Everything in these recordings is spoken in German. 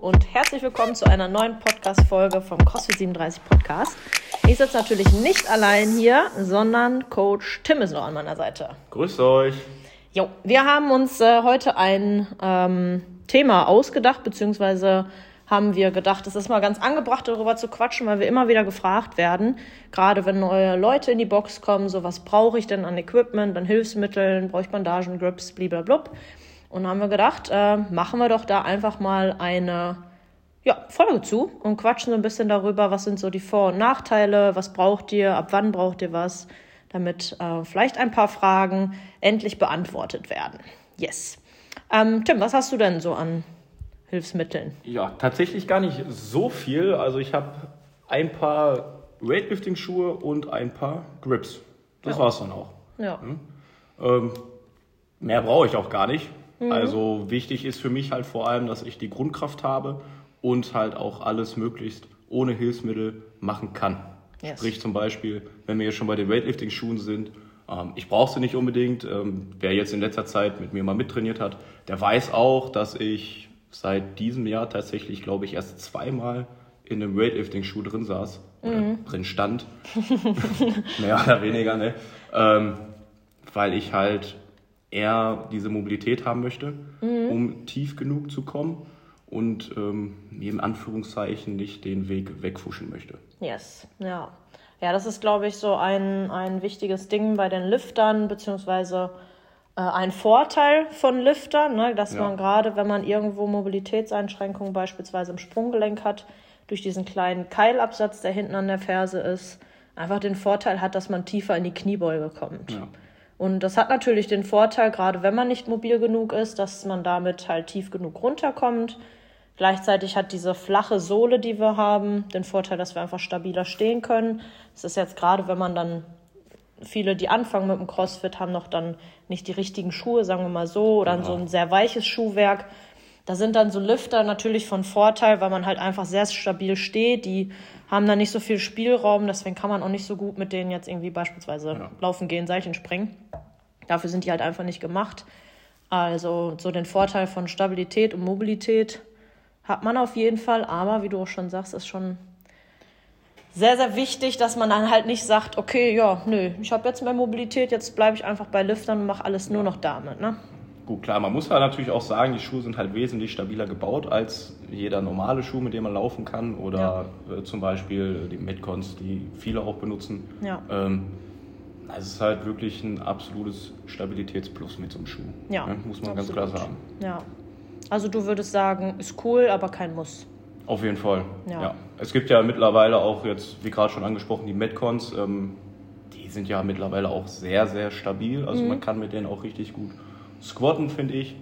und herzlich willkommen zu einer neuen Podcast-Folge vom CrossFit 37 Podcast. Ich sitze natürlich nicht allein hier, sondern Coach Tim ist noch an meiner Seite. Grüßt euch. Jo, wir haben uns äh, heute ein ähm, Thema ausgedacht, beziehungsweise haben wir gedacht, es ist mal ganz angebracht, darüber zu quatschen, weil wir immer wieder gefragt werden, gerade wenn neue Leute in die Box kommen, so was brauche ich denn an Equipment, an Hilfsmitteln, brauche ich Bandagen, Grips, blablabla. Und haben wir gedacht, äh, machen wir doch da einfach mal eine ja, Folge zu und quatschen so ein bisschen darüber, was sind so die Vor- und Nachteile, was braucht ihr, ab wann braucht ihr was, damit äh, vielleicht ein paar Fragen endlich beantwortet werden. Yes. Ähm, Tim, was hast du denn so an Hilfsmitteln? Ja, tatsächlich gar nicht so viel. Also ich habe ein paar Weightlifting-Schuhe und ein paar Grips. Das ja. war's dann auch. Ja. Ähm, mehr brauche ich auch gar nicht. Mhm. Also wichtig ist für mich halt vor allem, dass ich die Grundkraft habe und halt auch alles möglichst ohne Hilfsmittel machen kann. Yes. Sprich zum Beispiel, wenn wir hier schon bei den Weightlifting-Schuhen sind, ähm, ich brauche sie nicht unbedingt. Ähm, wer jetzt in letzter Zeit mit mir mal mittrainiert hat, der weiß auch, dass ich seit diesem Jahr tatsächlich, glaube ich, erst zweimal in einem Weightlifting-Schuh drin saß oder mhm. drin stand. Mehr oder weniger, ne? Ähm, weil ich halt eher diese Mobilität haben möchte, mhm. um tief genug zu kommen und ähm, im Anführungszeichen nicht den Weg wegfuschen möchte. Yes, ja. Ja, das ist, glaube ich, so ein, ein wichtiges Ding bei den Liftern, beziehungsweise äh, ein Vorteil von Liftern, ne, dass ja. man gerade, wenn man irgendwo Mobilitätseinschränkungen beispielsweise im Sprunggelenk hat, durch diesen kleinen Keilabsatz, der hinten an der Ferse ist, einfach den Vorteil hat, dass man tiefer in die Kniebeuge kommt. Ja. Und das hat natürlich den Vorteil, gerade wenn man nicht mobil genug ist, dass man damit halt tief genug runterkommt. Gleichzeitig hat diese flache Sohle, die wir haben, den Vorteil, dass wir einfach stabiler stehen können. Das ist jetzt gerade, wenn man dann viele, die anfangen mit dem CrossFit, haben noch dann nicht die richtigen Schuhe, sagen wir mal so, oder ja. so ein sehr weiches Schuhwerk. Da sind dann so Lifter natürlich von Vorteil, weil man halt einfach sehr stabil steht. Die haben dann nicht so viel Spielraum, deswegen kann man auch nicht so gut mit denen jetzt irgendwie beispielsweise ja. laufen gehen, Seilchen springen. Dafür sind die halt einfach nicht gemacht. Also so den Vorteil von Stabilität und Mobilität hat man auf jeden Fall, aber wie du auch schon sagst, ist schon sehr, sehr wichtig, dass man dann halt nicht sagt, okay, ja, nö, ich habe jetzt mehr Mobilität, jetzt bleibe ich einfach bei Liftern und mache alles nur noch damit. Ne? Gut, klar, man muss halt natürlich auch sagen, die Schuhe sind halt wesentlich stabiler gebaut als jeder normale Schuh, mit dem man laufen kann. Oder ja. äh, zum Beispiel die Metcons, die viele auch benutzen. Ja. Ähm, es ist halt wirklich ein absolutes Stabilitätsplus mit so einem Schuh. Ja. Ne? Muss man absolut. ganz klar sagen. Ja. Also du würdest sagen, ist cool, aber kein Muss. Auf jeden Fall. Ja. ja. Es gibt ja mittlerweile auch jetzt, wie gerade schon angesprochen, die Metcons. Ähm, die sind ja mittlerweile auch sehr, sehr stabil. Also mhm. man kann mit denen auch richtig gut squatten, finde ich.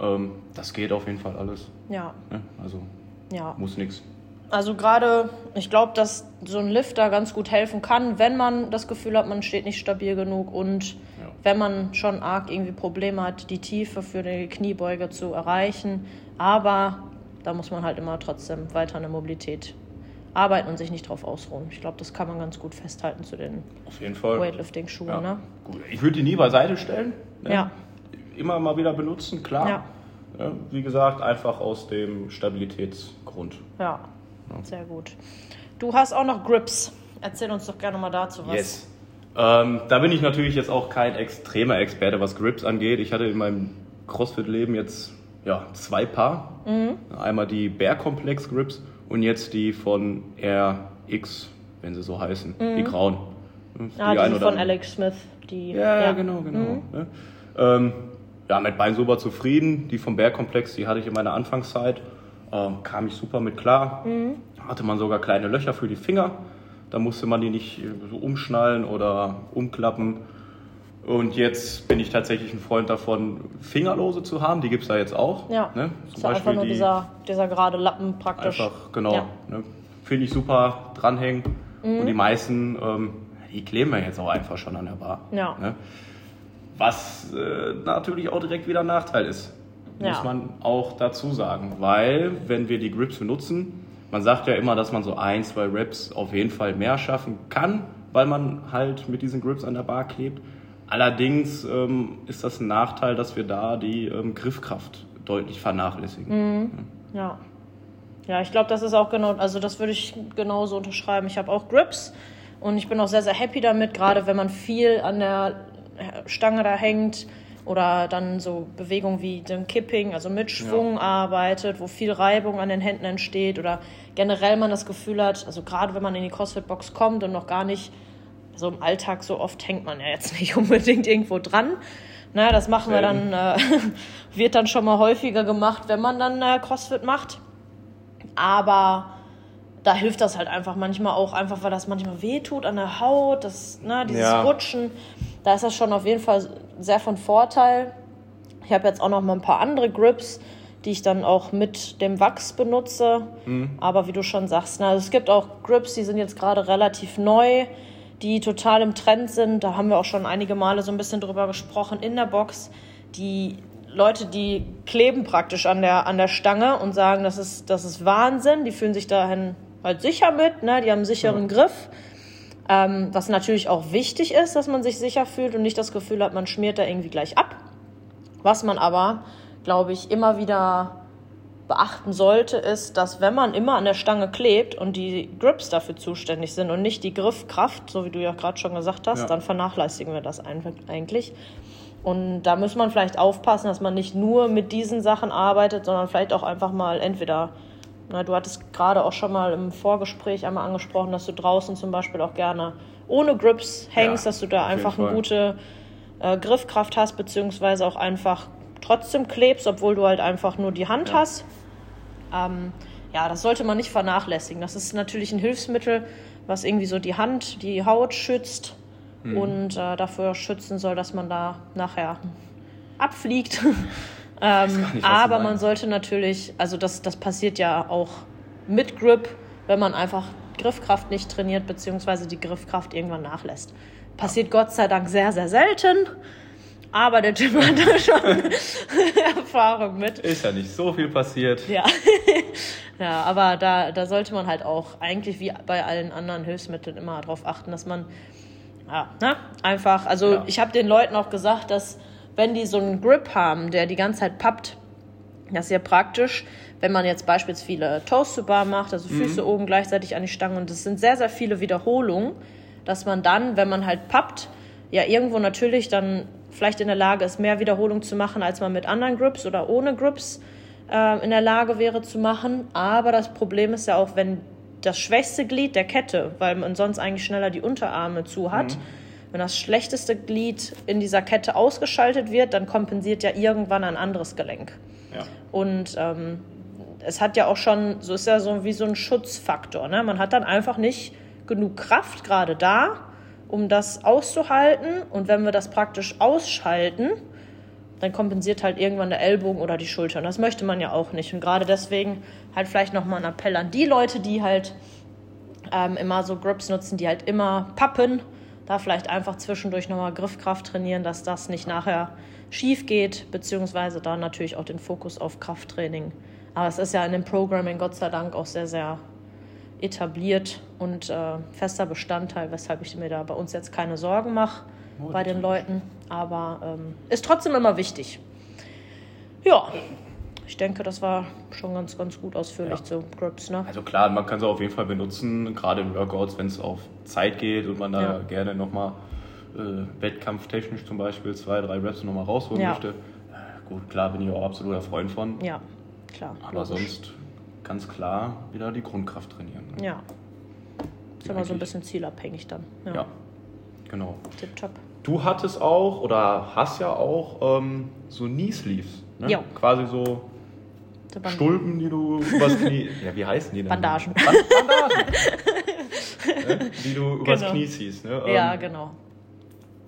Ähm, das geht auf jeden Fall alles. Ja. ja also ja. muss nichts. Also gerade, ich glaube, dass so ein Lifter ganz gut helfen kann, wenn man das Gefühl hat, man steht nicht stabil genug und ja. wenn man schon arg irgendwie Probleme hat, die Tiefe für die Kniebeuge zu erreichen. Aber da muss man halt immer trotzdem weiter an der Mobilität arbeiten und sich nicht drauf ausruhen. Ich glaube, das kann man ganz gut festhalten zu den Weightlifting-Schuhen. Ja. Ne? Ich würde die nie beiseite stellen. Ne? Ja. Immer mal wieder benutzen, klar. Ja. ja. Wie gesagt, einfach aus dem Stabilitätsgrund. Ja. sehr gut. Du hast auch noch Grips. Erzähl uns doch gerne mal dazu was. Yes. Ähm, da bin ich natürlich jetzt auch kein extremer Experte, was Grips angeht. Ich hatte in meinem CrossFit-Leben jetzt ja, zwei Paar. Mhm. Einmal die Bear Complex Grips und jetzt die von RX, wenn sie so heißen, mhm. die grauen. Die ah, die von Alex Smith. Die, ja, ja, genau, genau. Mhm. Ja. Ähm, ja, mit beiden super zufrieden. Die vom Bear Komplex, die hatte ich in meiner Anfangszeit. Ähm, kam ich super mit klar. Mhm. Hatte man sogar kleine Löcher für die Finger. Da musste man die nicht so umschnallen oder umklappen. Und jetzt bin ich tatsächlich ein Freund davon, Fingerlose zu haben. Die gibt es da jetzt auch. Ja. Ne? Zum ist Beispiel einfach nur die, dieser, dieser gerade Lappen praktisch. Einfach, genau. Ja. Ne? Finde ich super, dranhängen. Mhm. Und die meisten, ähm, die kleben wir jetzt auch einfach schon an der Bar. Ja. Ne? Was äh, natürlich auch direkt wieder ein Nachteil ist. Ja. Muss man auch dazu sagen. Weil, wenn wir die Grips benutzen, man sagt ja immer, dass man so ein, zwei Reps auf jeden Fall mehr schaffen kann, weil man halt mit diesen Grips an der Bar klebt. Allerdings ähm, ist das ein Nachteil, dass wir da die ähm, Griffkraft deutlich vernachlässigen. Mhm. Ja. Ja, ich glaube, das ist auch genau, also das würde ich genauso unterschreiben. Ich habe auch Grips und ich bin auch sehr, sehr happy damit, gerade wenn man viel an der Stange da hängt oder dann so Bewegungen wie dem Kipping, also mit Schwung ja. arbeitet, wo viel Reibung an den Händen entsteht oder generell man das Gefühl hat, also gerade wenn man in die CrossFit-Box kommt und noch gar nicht, so im Alltag so oft hängt man ja jetzt nicht unbedingt irgendwo dran. Na, das machen wir dann, äh, wird dann schon mal häufiger gemacht, wenn man dann äh, CrossFit macht. Aber da hilft das halt einfach manchmal auch, einfach weil das manchmal wehtut an der Haut, das, ne, dieses ja. Rutschen. Da ist das schon auf jeden Fall sehr von Vorteil. Ich habe jetzt auch noch mal ein paar andere Grips, die ich dann auch mit dem Wachs benutze. Mhm. Aber wie du schon sagst, na, also es gibt auch Grips, die sind jetzt gerade relativ neu, die total im Trend sind. Da haben wir auch schon einige Male so ein bisschen drüber gesprochen in der Box. Die Leute, die kleben praktisch an der, an der Stange und sagen, das ist, das ist Wahnsinn. Die fühlen sich dahin halt sicher mit, ne? die haben einen sicheren ja. Griff. Ähm, was natürlich auch wichtig ist, dass man sich sicher fühlt und nicht das Gefühl hat, man schmiert da irgendwie gleich ab. Was man aber, glaube ich, immer wieder beachten sollte, ist, dass wenn man immer an der Stange klebt und die Grips dafür zuständig sind und nicht die Griffkraft, so wie du ja gerade schon gesagt hast, ja. dann vernachlässigen wir das eigentlich. Und da muss man vielleicht aufpassen, dass man nicht nur mit diesen Sachen arbeitet, sondern vielleicht auch einfach mal entweder, na, du hattest gerade auch schon mal im Vorgespräch einmal angesprochen, dass du draußen zum Beispiel auch gerne ohne Grips hängst, ja, dass du da einfach eine gute äh, Griffkraft hast, beziehungsweise auch einfach trotzdem klebst, obwohl du halt einfach nur die Hand ja. hast. Ähm, ja, das sollte man nicht vernachlässigen. Das ist natürlich ein Hilfsmittel, was irgendwie so die Hand, die Haut schützt mhm. und äh, dafür schützen soll, dass man da nachher abfliegt. ähm, nicht, aber man sollte natürlich, also das, das passiert ja auch mit Grip, wenn man einfach Griffkraft nicht trainiert, beziehungsweise die Griffkraft irgendwann nachlässt. Passiert Gott sei Dank sehr, sehr selten. Aber der Jim hat da schon Erfahrung mit. Ist ja nicht so viel passiert. Ja. ja, aber da, da sollte man halt auch eigentlich wie bei allen anderen Hilfsmitteln immer darauf achten, dass man ja, ne? einfach, also ja. ich habe den Leuten auch gesagt, dass wenn die so einen Grip haben, der die ganze Zeit pappt, das ist ja praktisch, wenn man jetzt beispielsweise viele Toast to Bar macht, also Füße mhm. oben gleichzeitig an die Stange und das sind sehr, sehr viele Wiederholungen, dass man dann, wenn man halt pappt, ja irgendwo natürlich dann vielleicht in der Lage ist, mehr Wiederholungen zu machen, als man mit anderen Grips oder ohne Grips äh, in der Lage wäre zu machen. Aber das Problem ist ja auch, wenn das schwächste Glied der Kette, weil man sonst eigentlich schneller die Unterarme zu hat, mhm. Wenn das schlechteste Glied in dieser Kette ausgeschaltet wird, dann kompensiert ja irgendwann ein anderes Gelenk. Ja. Und ähm, es hat ja auch schon, so ist ja so wie so ein Schutzfaktor. Ne? Man hat dann einfach nicht genug Kraft gerade da, um das auszuhalten. Und wenn wir das praktisch ausschalten, dann kompensiert halt irgendwann der Ellbogen oder die Schulter. Und das möchte man ja auch nicht. Und gerade deswegen halt vielleicht nochmal ein Appell an die Leute, die halt ähm, immer so Grips nutzen, die halt immer pappen, da vielleicht einfach zwischendurch nochmal Griffkraft trainieren, dass das nicht nachher schief geht, beziehungsweise da natürlich auch den Fokus auf Krafttraining. Aber es ist ja in dem Programming Gott sei Dank auch sehr, sehr etabliert und äh, fester Bestandteil, weshalb ich mir da bei uns jetzt keine Sorgen mache bei den Leuten. Aber ähm, ist trotzdem immer wichtig. Ja, ich denke, das war schon ganz, ganz gut ausführlich ja. zu Grips. Ne? Also klar, man kann sie auf jeden Fall benutzen, gerade in Workouts, wenn es auf Zeit geht und man da ja. gerne nochmal äh, wettkampftechnisch zum Beispiel zwei, drei Reps nochmal rausholen ja. möchte. Äh, gut, klar bin ich auch absoluter Freund von. Ja, klar. Aber logisch. sonst ganz klar wieder die Grundkraft trainieren. Ne? Ja. Ist immer so ein bisschen zielabhängig dann. Ja, ja genau. Tipptopp. Du hattest auch oder hast ja auch ähm, so Knee Sleeves. Ne? Ja. Quasi so Stulpen, die du übers Knie. Ja, wie heißen die denn? Bandagen. Bandagen. ne? Die du übers genau. Knie ziehst. Ne? Ähm, ja, genau.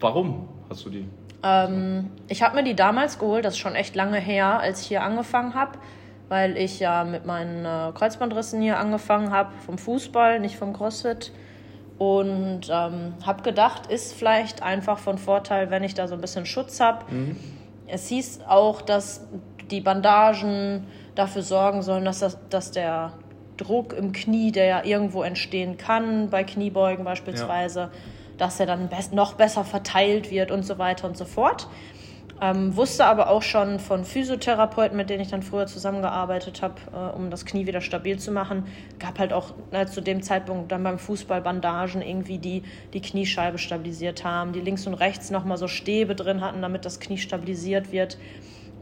Warum hast du die? Ähm, ich habe mir die damals geholt, das ist schon echt lange her, als ich hier angefangen habe weil ich ja mit meinen äh, Kreuzbandrissen hier angefangen habe, vom Fußball, nicht vom CrossFit. Und ähm, habe gedacht, ist vielleicht einfach von Vorteil, wenn ich da so ein bisschen Schutz habe. Mhm. Es hieß auch, dass die Bandagen dafür sorgen sollen, dass, das, dass der Druck im Knie, der ja irgendwo entstehen kann, bei Kniebeugen beispielsweise, ja. dass er dann best noch besser verteilt wird und so weiter und so fort. Ähm, wusste aber auch schon von Physiotherapeuten, mit denen ich dann früher zusammengearbeitet habe, äh, um das Knie wieder stabil zu machen. Gab halt auch äh, zu dem Zeitpunkt dann beim Fußball Bandagen irgendwie, die die Kniescheibe stabilisiert haben, die links und rechts nochmal so Stäbe drin hatten, damit das Knie stabilisiert wird.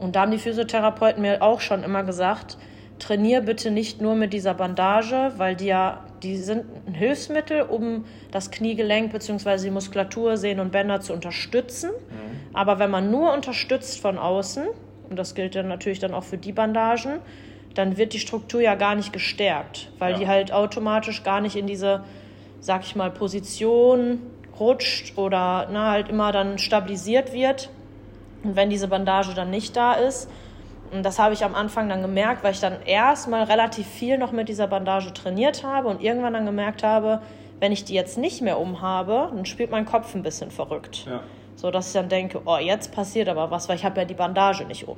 Und da haben die Physiotherapeuten mir auch schon immer gesagt, trainier bitte nicht nur mit dieser Bandage, weil die ja, die sind ein Hilfsmittel, um das Kniegelenk bzw. die Muskulatur, Sehnen und Bänder zu unterstützen. Mhm. Aber wenn man nur unterstützt von außen, und das gilt dann natürlich dann auch für die Bandagen, dann wird die Struktur ja gar nicht gestärkt, weil ja. die halt automatisch gar nicht in diese, sag ich mal, Position rutscht oder na, halt immer dann stabilisiert wird. Und wenn diese Bandage dann nicht da ist, und das habe ich am Anfang dann gemerkt, weil ich dann erstmal relativ viel noch mit dieser Bandage trainiert habe und irgendwann dann gemerkt habe, wenn ich die jetzt nicht mehr umhabe, dann spielt mein Kopf ein bisschen verrückt. Ja. So dass ich dann denke, oh, jetzt passiert aber was, weil ich habe ja die Bandage nicht um.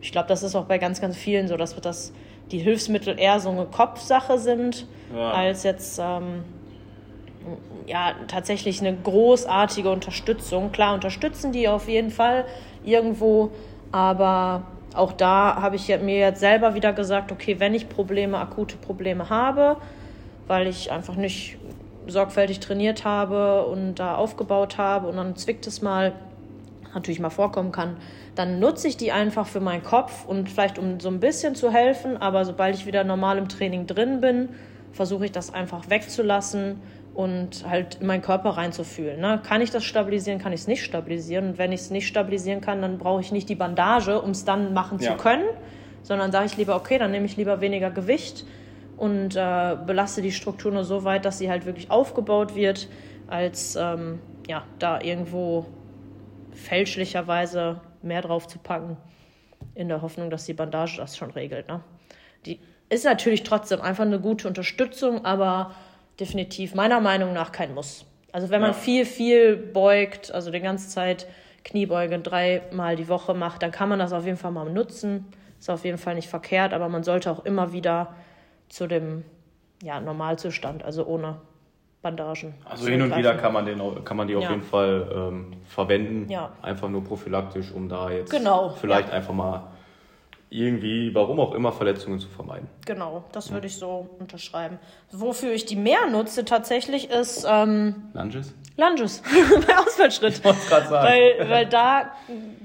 Ich glaube, das ist auch bei ganz, ganz vielen so, dass das die Hilfsmittel eher so eine Kopfsache sind, ja. als jetzt ähm, ja tatsächlich eine großartige Unterstützung. Klar unterstützen die auf jeden Fall irgendwo, aber auch da habe ich mir jetzt selber wieder gesagt, okay, wenn ich Probleme, akute Probleme habe, weil ich einfach nicht sorgfältig trainiert habe und da aufgebaut habe und dann zwickt es mal, natürlich mal vorkommen kann, dann nutze ich die einfach für meinen Kopf und vielleicht um so ein bisschen zu helfen, aber sobald ich wieder normal im Training drin bin, versuche ich das einfach wegzulassen und halt in meinen Körper reinzufühlen. Ne? Kann ich das stabilisieren, kann ich es nicht stabilisieren. Und wenn ich es nicht stabilisieren kann, dann brauche ich nicht die Bandage, um es dann machen ja. zu können, sondern sage ich lieber, okay, dann nehme ich lieber weniger Gewicht und äh, belaste die Struktur nur so weit, dass sie halt wirklich aufgebaut wird, als ähm, ja, da irgendwo fälschlicherweise mehr drauf zu packen, in der Hoffnung, dass die Bandage das schon regelt. Ne? Die ist natürlich trotzdem einfach eine gute Unterstützung, aber definitiv meiner Meinung nach kein Muss. Also wenn man ja. viel, viel beugt, also die ganze Zeit Kniebeugen dreimal die Woche macht, dann kann man das auf jeden Fall mal nutzen. Ist auf jeden Fall nicht verkehrt, aber man sollte auch immer wieder zu dem ja, Normalzustand, also ohne Bandagen. Also hin und wieder kann man, den, kann man die auf ja. jeden Fall ähm, verwenden. Ja. Einfach nur prophylaktisch, um da jetzt genau. vielleicht einfach mal irgendwie, warum auch immer, Verletzungen zu vermeiden. Genau, das würde ich so unterschreiben. Wofür ich die mehr nutze tatsächlich ist ähm, Lunges. Lunges bei Ausfallschritt. Ich wollte gerade sagen. Weil, weil da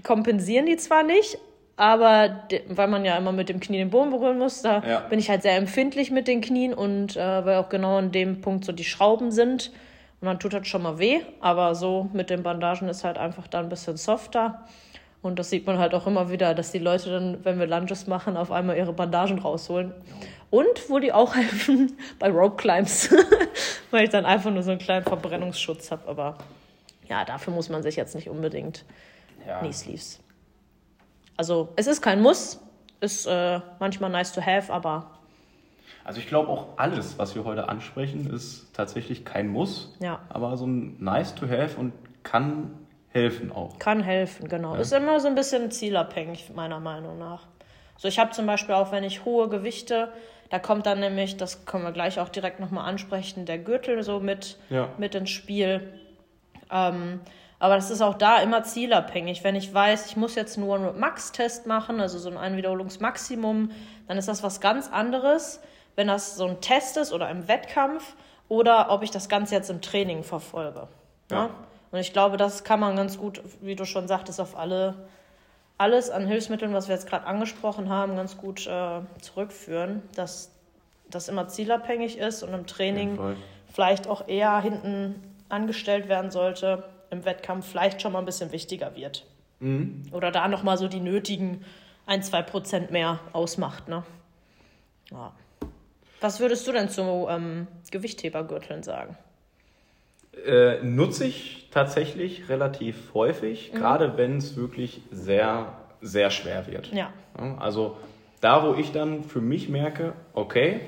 kompensieren die zwar nicht, aber weil man ja immer mit dem Knie den Boden berühren muss, da ja. bin ich halt sehr empfindlich mit den Knien und äh, weil auch genau an dem Punkt so die Schrauben sind. Und dann tut das schon mal weh, aber so mit den Bandagen ist halt einfach da ein bisschen softer. Und das sieht man halt auch immer wieder, dass die Leute dann, wenn wir Lunges machen, auf einmal ihre Bandagen rausholen. Und wo die auch helfen, bei Rope Climbs, weil ich dann einfach nur so einen kleinen Verbrennungsschutz habe. Aber ja, dafür muss man sich jetzt nicht unbedingt ja. Knee Sleeves. Also es ist kein Muss, ist äh, manchmal nice to have, aber. Also ich glaube auch alles, was wir heute ansprechen, ist tatsächlich kein Muss, ja. aber so ein nice to have und kann helfen auch. Kann helfen, genau. Ja. Ist immer so ein bisschen zielabhängig, meiner Meinung nach. So, ich habe zum Beispiel auch, wenn ich hohe Gewichte, da kommt dann nämlich, das können wir gleich auch direkt nochmal ansprechen, der Gürtel so mit, ja. mit ins Spiel. Ähm, aber das ist auch da immer zielabhängig. Wenn ich weiß, ich muss jetzt nur einen Max-Test machen, also so ein Einwiederholungsmaximum, dann ist das was ganz anderes, wenn das so ein Test ist oder im Wettkampf oder ob ich das Ganze jetzt im Training verfolge. Ja. ja? Und ich glaube, das kann man ganz gut, wie du schon sagtest, auf alle, alles an Hilfsmitteln, was wir jetzt gerade angesprochen haben, ganz gut äh, zurückführen, dass das immer zielabhängig ist und im Training vielleicht auch eher hinten angestellt werden sollte, im Wettkampf vielleicht schon mal ein bisschen wichtiger wird. Mhm. Oder da nochmal so die nötigen ein, zwei Prozent mehr ausmacht. Ne? Ja. Was würdest du denn zu ähm, Gewichthebergürteln sagen? Äh, nutze ich tatsächlich relativ häufig, mhm. gerade wenn es wirklich sehr, sehr schwer wird. Ja. Also da, wo ich dann für mich merke, okay,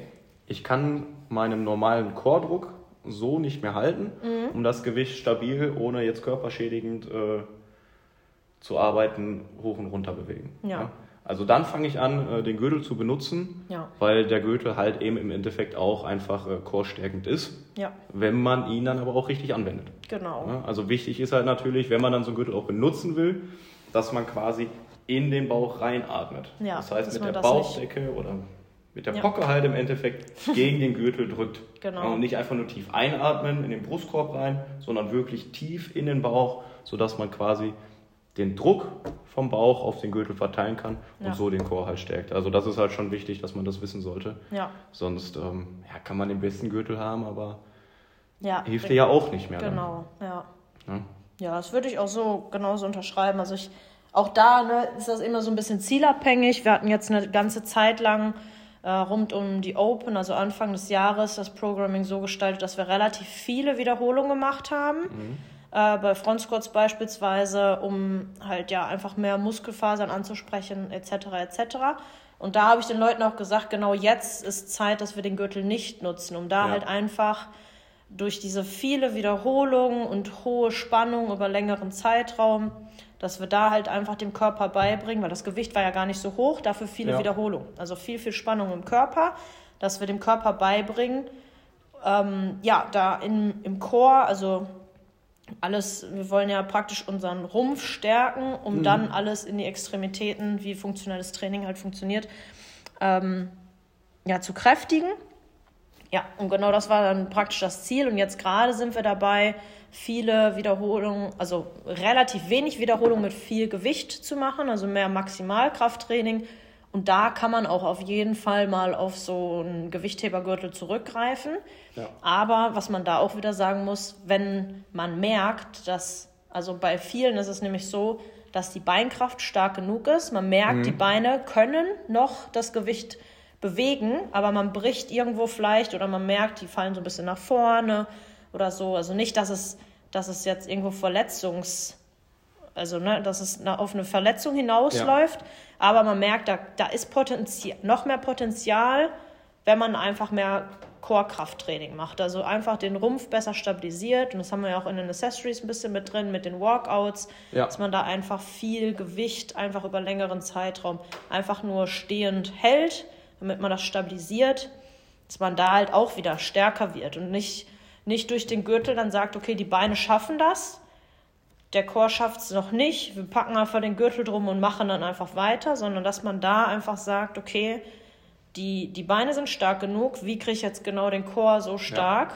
ich kann meinem normalen Chordruck so nicht mehr halten, mhm. um das Gewicht stabil, ohne jetzt körperschädigend äh, zu arbeiten, hoch und runter bewegen. Ja. ja? Also dann fange ich an, äh, den Gürtel zu benutzen, ja. weil der Gürtel halt eben im Endeffekt auch einfach äh, chorstärkend ist, ja. wenn man ihn dann aber auch richtig anwendet. Genau. Also wichtig ist halt natürlich, wenn man dann so einen Gürtel auch benutzen will, dass man quasi in den Bauch reinatmet. Ja, das heißt, mit der Bauchdecke oder mit der Ja. Pocke halt im Endeffekt gegen den Gürtel drückt. Genau. Und nicht einfach nur tief einatmen in den Brustkorb rein, sondern wirklich tief in den Bauch, sodass man quasi den Druck vom Bauch auf den Gürtel verteilen kann und Ja. so den Chor halt stärkt. Also das ist halt schon wichtig, dass man das wissen sollte. Ja, Sonst ähm, ja, kann man den besten Gürtel haben, aber ja. hilft dir ja auch nicht mehr. Genau, ja. Dann, ne? Ja, das würde ich auch so genauso unterschreiben. Also ich, auch da ne, ist das immer so ein bisschen zielabhängig. Wir hatten jetzt eine ganze Zeit lang äh, rund um die Open, also Anfang des Jahres, das Programming so gestaltet, dass wir relativ viele Wiederholungen gemacht haben. Äh, bei Front Squats beispielsweise, um halt ja einfach mehr Muskelfasern anzusprechen, etc. etc. Und da habe ich den Leuten auch gesagt, genau jetzt ist Zeit, dass wir den Gürtel nicht nutzen, um da Ja. halt einfach durch diese viele Wiederholungen und hohe Spannung über längeren Zeitraum, dass wir da halt einfach dem Körper beibringen, weil das Gewicht war ja gar nicht so hoch, dafür viele Ja. Wiederholungen. Also viel, viel Spannung im Körper, dass wir dem Körper beibringen, ähm, ja, da in, im Chor, also alles, wir wollen ja praktisch unseren Rumpf stärken, um dann alles in die Extremitäten, wie funktionelles Training halt funktioniert, ähm, ja, zu kräftigen. Ja, und genau das war dann praktisch das Ziel. Und jetzt gerade sind wir dabei, viele Wiederholungen, also relativ wenig Wiederholungen mit viel Gewicht zu machen, also mehr Maximalkrafttraining. Und da kann man auch auf jeden Fall mal auf so einen Gewichthebergürtel zurückgreifen. Ja. Aber was man da auch wieder sagen muss, wenn man merkt, dass, also bei vielen ist es nämlich so, dass die Beinkraft stark genug ist. Man merkt, die Beine können noch das Gewicht bewegen, aber man bricht irgendwo vielleicht oder man merkt, die fallen so ein bisschen nach vorne oder so. Also nicht, dass es, dass es jetzt irgendwo Verletzungs, also ne, dass es auf eine Verletzung hinausläuft, aber man merkt, da, da ist Potenzial, noch mehr Potenzial, wenn man einfach mehr Core-Krafttraining macht. Also einfach den Rumpf besser stabilisiert. Und das haben wir ja auch in den Accessories ein bisschen mit drin, mit den Walkouts, Ja. dass man da einfach viel Gewicht einfach über längeren Zeitraum einfach nur stehend hält, damit man das stabilisiert, dass man da halt auch wieder stärker wird und nicht, nicht durch den Gürtel dann sagt, okay, die Beine schaffen das, der Chor schafft es noch nicht, wir packen einfach den Gürtel drum und machen dann einfach weiter, sondern dass man da einfach sagt, okay, die, die Beine sind stark genug, wie kriege ich jetzt genau den Chor so stark,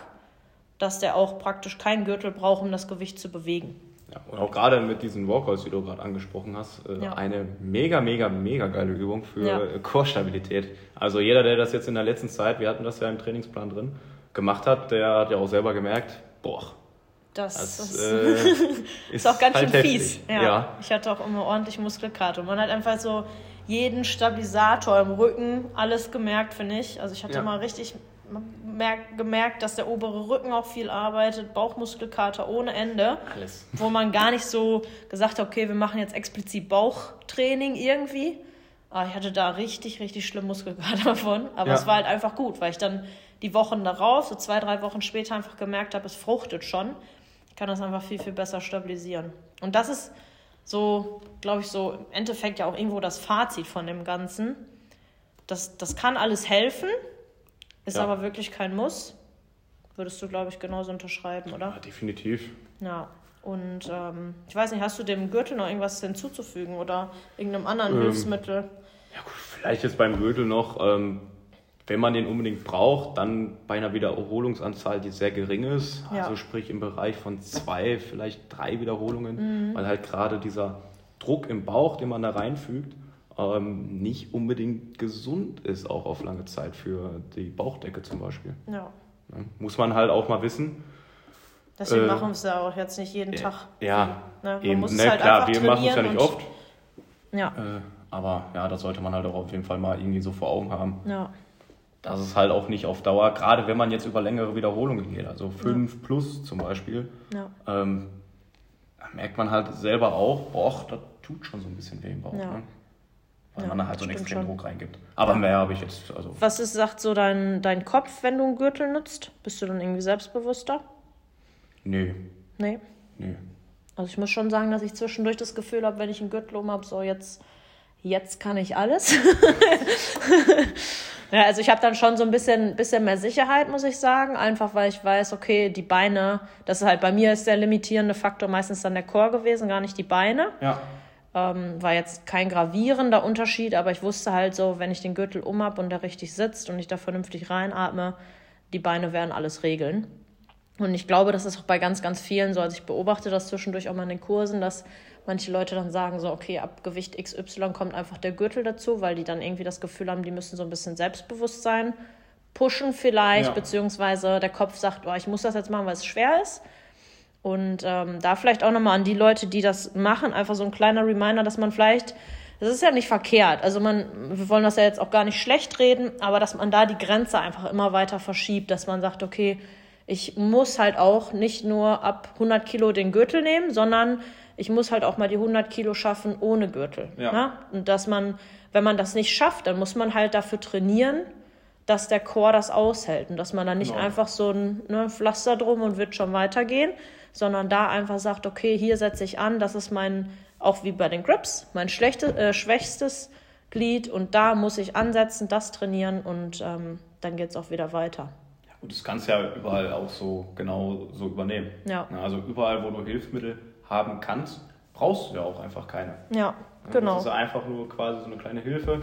dass der auch praktisch keinen Gürtel braucht, um das Gewicht zu bewegen. Ja, und auch gerade mit diesen Walkouts, die du gerade angesprochen hast, äh, Ja. eine mega, mega, mega geile Übung für Ja. Core-Stabilität. Also jeder, der das jetzt in der letzten Zeit, wir hatten das ja im Trainingsplan drin, gemacht hat, der hat ja auch selber gemerkt, boah, Das, das ist, äh, ist, auch ganz halt schön heftig. fies. Ja. ja. Ich hatte auch immer ordentlich Muskelkater. Und man hat einfach so jeden Stabilisator im Rücken, alles gemerkt, finde ich. Also ich hatte Ja. mal richtig merk, gemerkt, dass der obere Rücken auch viel arbeitet, Bauchmuskelkater ohne Ende. Alles. wo man gar nicht so gesagt hat, okay, wir machen jetzt explizit Bauchtraining irgendwie. Aber ich hatte da richtig, richtig schlimm Muskelkater davon. Aber Ja. es war halt einfach gut, weil ich dann die Wochen darauf, so zwei, drei Wochen später, einfach gemerkt habe, es fruchtet schon. Kann das einfach viel, viel besser stabilisieren. Und das ist so, glaube ich, so im Endeffekt ja auch irgendwo das Fazit von dem Ganzen. Das, das kann alles helfen, ist Ja. aber wirklich kein Muss. Würdest du, glaube ich, genauso unterschreiben, oder? Ja, definitiv. Ja, und ähm, ich weiß nicht, hast du dem Gürtel noch irgendwas hinzuzufügen oder irgendeinem anderen Ähm, Hilfsmittel? Ja, gut, vielleicht jetzt beim Gürtel noch, ähm, wenn man den unbedingt braucht, dann bei einer Wiederholungsanzahl, die sehr gering ist, Ja. also sprich im Bereich von zwei, vielleicht drei Wiederholungen, Mhm. weil halt gerade dieser Druck im Bauch, den man da reinfügt, ähm, nicht unbedingt gesund ist, auch auf lange Zeit für die Bauchdecke zum Beispiel. Ja? Muss man halt auch mal wissen. deswegen Äh, machen wir es ja auch jetzt nicht jeden Tag. Ja, Ne, man eben, muss es ne, halt klar, wir machen es ja nicht oft, Ja, äh, aber ja, das sollte man halt auch auf jeden Fall mal irgendwie so vor Augen haben. ja, dass es halt auch nicht auf Dauer, gerade wenn man jetzt über längere Wiederholungen geht, also 5 plus zum Beispiel, ja, ähm, merkt man halt selber auch, boah, das tut schon so ein bisschen weh im Bauch. Ja. Ne? Weil Ja, man da halt so einen extremen. Druck reingibt. Aber Ja. mehr habe ich jetzt, also Was ist, sagt so dein, dein Kopf, wenn du einen Gürtel nutzt? Bist du dann irgendwie selbstbewusster? nö, Nee. nö. Also ich muss schon sagen, dass ich zwischendurch das Gefühl habe, wenn ich einen Gürtel um habe, so jetzt, jetzt kann ich alles. ja, also ich habe dann schon so ein bisschen, bisschen mehr Sicherheit, muss ich sagen. Einfach weil ich weiß, okay, die Beine, das ist halt bei mir ist der limitierende Faktor meistens dann der Chor gewesen, gar nicht die Beine. Ja, Ähm, war jetzt kein gravierender Unterschied, aber ich wusste halt so, wenn ich den Gürtel um habe und der richtig sitzt und ich da vernünftig reinatme, die Beine werden alles regeln. Und ich glaube, das ist auch bei ganz, ganz vielen so. Also ich beobachte das zwischendurch auch mal in den Kursen, dass manche Leute dann sagen so, okay, ab Gewicht XY kommt einfach der Gürtel dazu, weil die dann irgendwie das Gefühl haben, die müssen so ein bisschen Selbstbewusstsein pushen vielleicht, ja. beziehungsweise der Kopf sagt, oh, ich muss das jetzt machen, weil es schwer ist. Und ähm, da vielleicht auch nochmal an die Leute, die das machen, einfach so ein kleiner Reminder, dass man vielleicht, das ist ja nicht verkehrt, also man, wir wollen das ja jetzt auch gar nicht schlecht reden, aber dass man da die Grenze einfach immer weiter verschiebt, dass man sagt, okay, ich muss halt auch nicht nur ab 100 Kilo den Gürtel nehmen, sondern ich muss halt auch mal die 100 Kilo schaffen ohne Gürtel. Ja. Ne? Und dass man, wenn man das nicht schafft, dann muss man halt dafür trainieren, dass der Chor das aushält und dass man dann nicht genau. einfach so ein ne, Pflaster drum und wird schon weitergehen, sondern da einfach sagt, okay, hier setze ich an, das ist mein, auch wie bei den Grips, mein schlechte, äh, schwächstes Glied und da muss ich ansetzen, das trainieren und ähm, dann geht es auch wieder weiter. Und das kannst du ja überall auch so genau so übernehmen. Ja. Also überall, wo du Hilfsmittel haben kannst, brauchst du ja auch einfach keine. Ja, genau. Das ist einfach nur quasi so eine kleine Hilfe.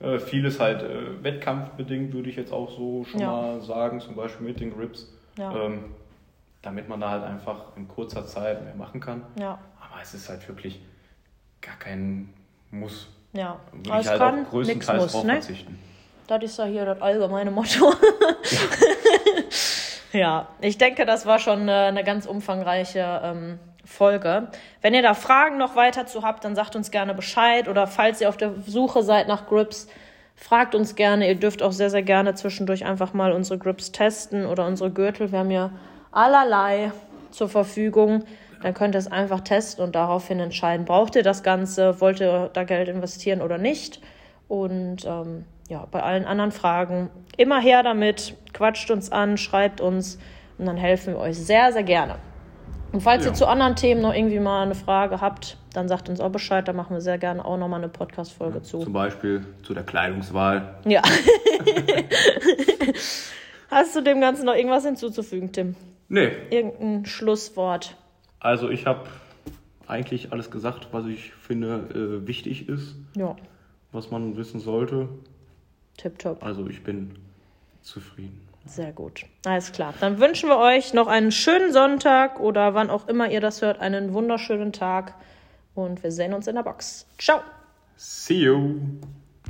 Äh, vieles halt äh, wettkampfbedingt, würde ich jetzt auch so schon ja. mal sagen, zum Beispiel mit den Grips. Ja. Ähm, damit man da halt einfach in kurzer Zeit mehr machen kann. Ja. Aber es ist halt wirklich gar kein Muss. Ja. Würde also ich halt kann, auch größtenteils muss, drauf ne? verzichten. Das ist ja hier das allgemeine Motto. Ja, ja ich denke, das war schon eine, eine ganz umfangreiche ähm, Folge. Wenn ihr da Fragen noch weiter zu habt, dann sagt uns gerne Bescheid oder falls ihr auf der Suche seid nach Grips, fragt uns gerne. Ihr dürft auch sehr, sehr gerne zwischendurch einfach mal unsere Grips testen oder unsere Gürtel. Wir haben ja allerlei zur Verfügung. Dann könnt ihr es einfach testen und daraufhin entscheiden, braucht ihr das Ganze, wollt ihr da Geld investieren oder nicht. Und ähm, ja, bei allen anderen Fragen immer her damit, quatscht uns an, schreibt uns und dann helfen wir euch sehr, sehr gerne. Und falls ja. ihr zu anderen Themen noch irgendwie mal eine Frage habt, dann sagt uns auch Bescheid, da machen wir sehr gerne auch nochmal eine Podcast-Folge ja, zu. Zum Beispiel zu der Kleidungswahl. Ja. Hast du dem Ganzen noch irgendwas hinzuzufügen, Tim? Nee. Irgendein Schlusswort. Also ich habe eigentlich alles gesagt, was ich finde äh, wichtig ist. Ja. Was man wissen sollte. Tipptopp. Also ich bin zufrieden. Sehr gut. Alles klar. Dann wünschen wir euch noch einen schönen Sonntag oder wann auch immer ihr das hört, einen wunderschönen Tag. Und wir sehen uns in der Box. Ciao. See you.